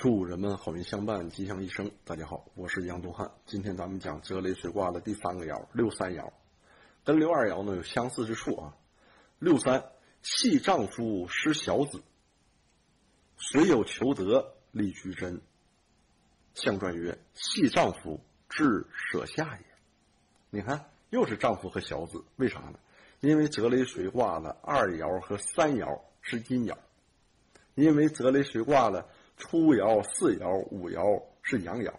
祝人们好运相伴，吉祥一生。大家好，我是杨东汉。今天咱们讲泽雷水卦的第三个爻六三爻，跟六二爻呢有相似之处啊。六三系丈夫失小子，虽有求得立居贞。象传曰：系丈夫至舍下也。你看，又是丈夫和小子，为啥呢？因为泽雷水卦的二爻和三爻是阴爻，因为泽雷水卦的。初爻、四爻、五爻是阳爻，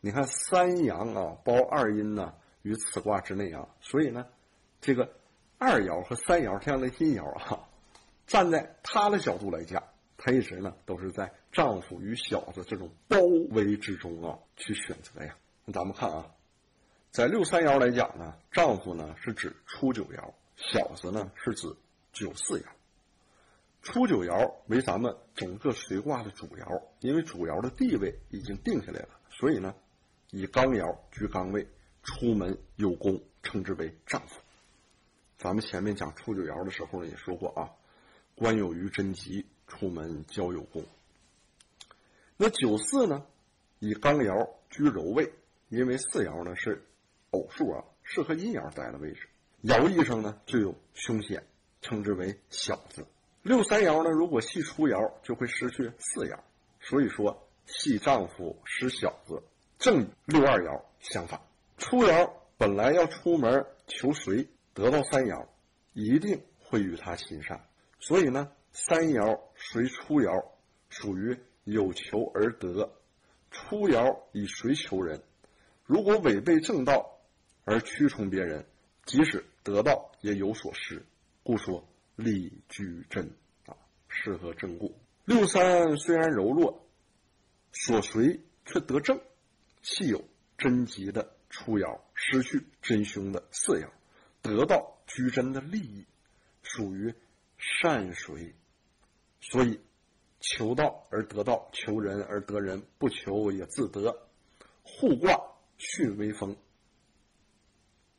你看三阳啊，包二阴呢，于此卦之内啊。所以呢，这个二爻和三爻这样的阴爻啊，站在他的角度来讲，他一直呢都是在丈夫与小子这种包围之中啊去选择呀。那咱们看啊，在六三爻来讲呢，丈夫呢是指初九爻，小子呢是指九四爻。初九爻为咱们整个随卦的主爻，因为主爻的地位已经定下来了，所以呢，以刚爻居刚位，出门有功，称之为丈夫。咱们前面讲初九爻的时候呢，也说过啊，官有余贞吉，出门交有功。那九四呢，以刚爻居柔位，因为四爻呢是偶数啊，适合阴爻待的位置，爻意上呢就有凶险，称之为小子。六三爻呢，如果系初爻，就会失去四爻，所以说系丈夫失小子，正与六二爻相反。初爻本来要出门求谁，得到三爻，一定会与他亲善。所以呢，三爻随初爻，属于有求而得。初爻以随求人，如果违背正道而屈从别人，即使得到也有所失，故说。利居贞啊，适合正故。六三虽然柔弱，所随却得正，气有贞吉的初爻，失去真凶的四爻，得到居贞的利益，属于善随。所以求道而得道，求人而得人，不求也自得。互卦巽为风，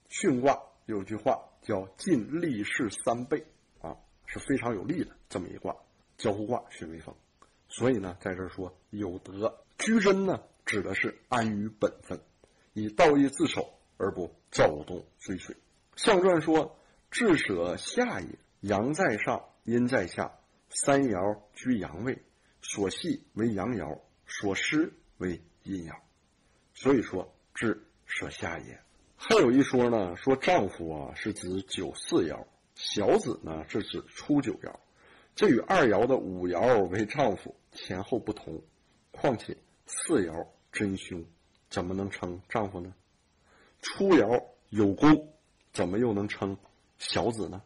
巽卦有句话叫“尽利势三倍”。是非常有利的这么一卦，交互卦巽为风，所以呢，在这儿说有德居贞呢，指的是安于本分，以道义自守而不躁动追随。象传说至舍下也，阳在上，阴在下，三爻居阳位，所系为阳爻，所失为阴爻，所以说至舍下也。还有一说呢，说丈夫啊是指九四爻。小子呢，是指初九爻，这与二爻的五爻为丈夫前后不同。况且四爻真凶，怎么能称丈夫呢？初爻有功，怎么又能称小子呢？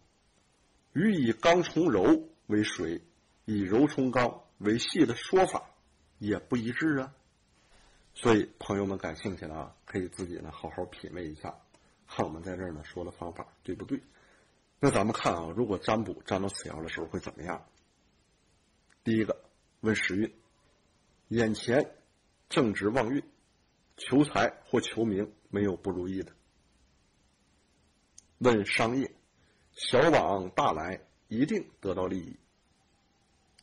与以刚从柔为水，以柔冲刚为系的说法也不一致啊。所以朋友们感兴趣的啊，可以自己呢好好品味一下，看我们在这儿呢说的方法对不对。那咱们看啊，如果占卜占到此爻的时候会怎么样？第一个问时运，眼前正值旺运，求财或求名没有不如意的。问商业，小往大来，一定得到利益。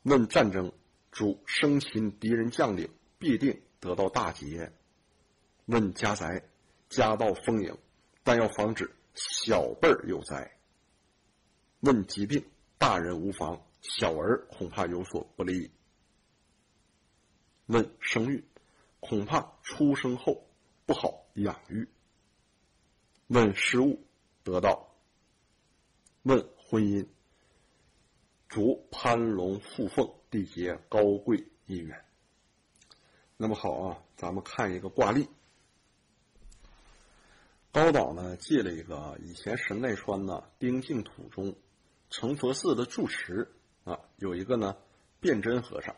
问战争，主生擒敌人将领，必定得到大捷。问家宅，家道丰盈，但要防止小辈儿有灾。问疾病，大人无妨，小儿恐怕有所不利。问生育，恐怕出生后不好养育。问失物，得到。问婚姻，主攀龙附凤，缔结高贵姻缘。那么好啊，咱们看一个卦例。高岛呢借了一个以前神奈川呢丁净土中。成佛寺的住持啊，有一个呢，辩真和尚。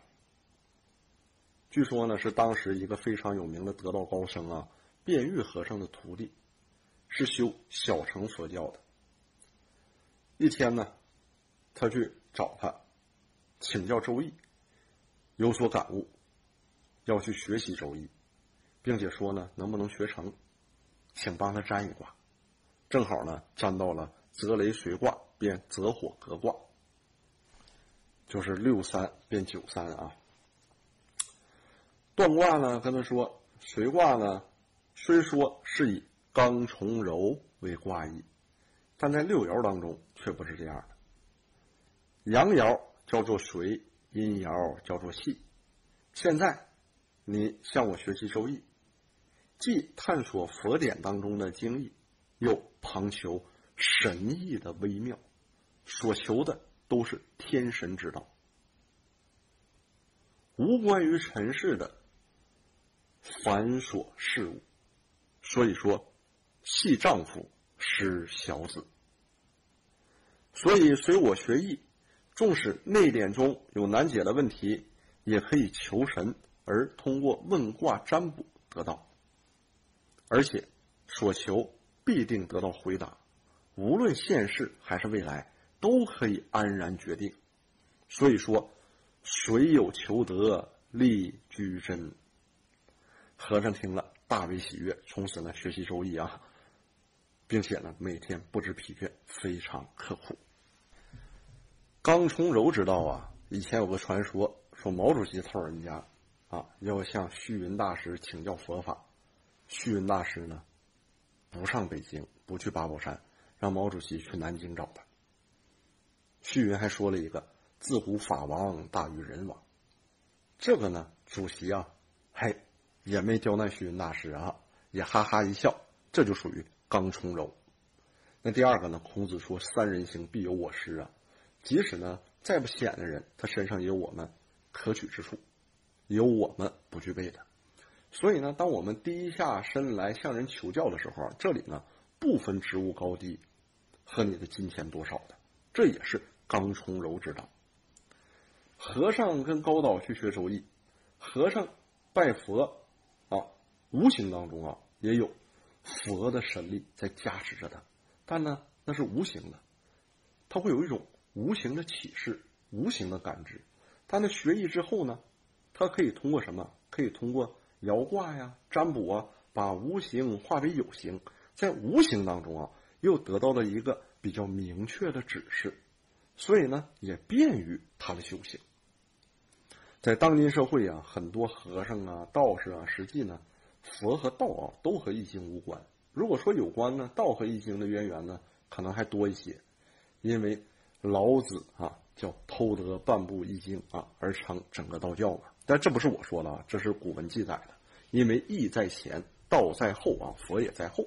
据说呢，是当时一个非常有名的得道高僧啊，辩玉和尚的徒弟，是修小乘佛教的。一天呢，他去找他，请教周易，有所感悟，要去学习周易，并且说呢，能不能学成，请帮他占一卦。正好呢，占到了泽雷随卦。变泽火革卦，就是六三变九三啊。断卦呢跟他说，随卦呢虽说是以刚从柔为卦意，但在六爻当中却不是这样的。阳爻叫做随，阴爻叫做系。现在你向我学习周易，既探索佛典当中的精义，又旁求神意的微妙，所求的都是天神之道，无关于尘世的繁琐事物。所以说，系丈夫失小子。所以随我学艺，纵使内典中有难解的问题。也可以求神，而通过问卦占卜得到，而且所求必定得到回答，无论现世还是未来，都可以安然决定。所以说，水有求得，利居真。和尚听了大为喜悦，从此呢学习周易啊，并且呢每天不知疲倦，非常刻苦。刚从柔知道啊，以前有个传说。说毛主席偷人家，啊，要向虚云大师请教佛法。虚云大师呢，不上北京，不去八宝山，让毛主席去南京找他。虚云还说了一个“自古法王大于人王”，这个呢，主席啊，嘿，也没刁难虚云大师啊，也哈哈一笑，这就属于刚从柔。那第二个呢，孔子说“三人行，必有我师”啊，即使呢再不显的人，他身上也有我们。可取之处，有我们不具备的，所以呢，当我们低下身来向人求教的时候，这里呢不分职务高低和你的金钱多少的，这也是刚从柔之道。和尚跟高导去学周易，和尚拜佛啊，无形当中啊也有佛的神力在加持着他，但呢那是无形的，他会有一种无形的启示，无形的感知。他那学艺之后呢，他可以通过什么？可以通过摇卦呀、占卜啊，把无形化为有形，在无形当中啊，又得到了一个比较明确的指示，所以呢，也便于他的修行。在当今社会啊，很多和尚啊、道士啊，实际呢，佛和道啊都和易经无关。如果说有关呢，道和易经的渊源呢，可能还多一些，因为老子啊。叫偷得半部易经啊，而成整个道教嘛。但这不是我说的啊，这是古文记载的。因为易在前，道在后啊，佛也在后。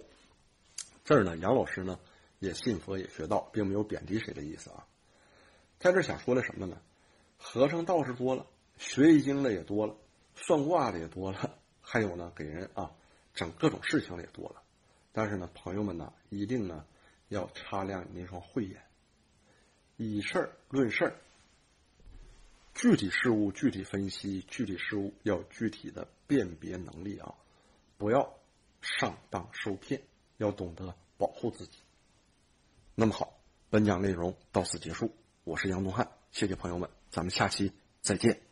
这儿呢，杨老师呢也信佛也学道，并没有贬低谁的意思啊。在这想说的什么呢？和尚道士多了，学易经的也多了，算卦的也多了，还有呢给人啊整各种事情的也多了。但是呢，朋友们呢，一定呢要擦亮你那双慧眼。以事儿论事儿，具体事物具体分析，具体事物要具体的辨别能力啊！不要上当受骗，要懂得保护自己。那么好，本讲内容到此结束，我是杨东汉，谢谢朋友们，咱们下期再见。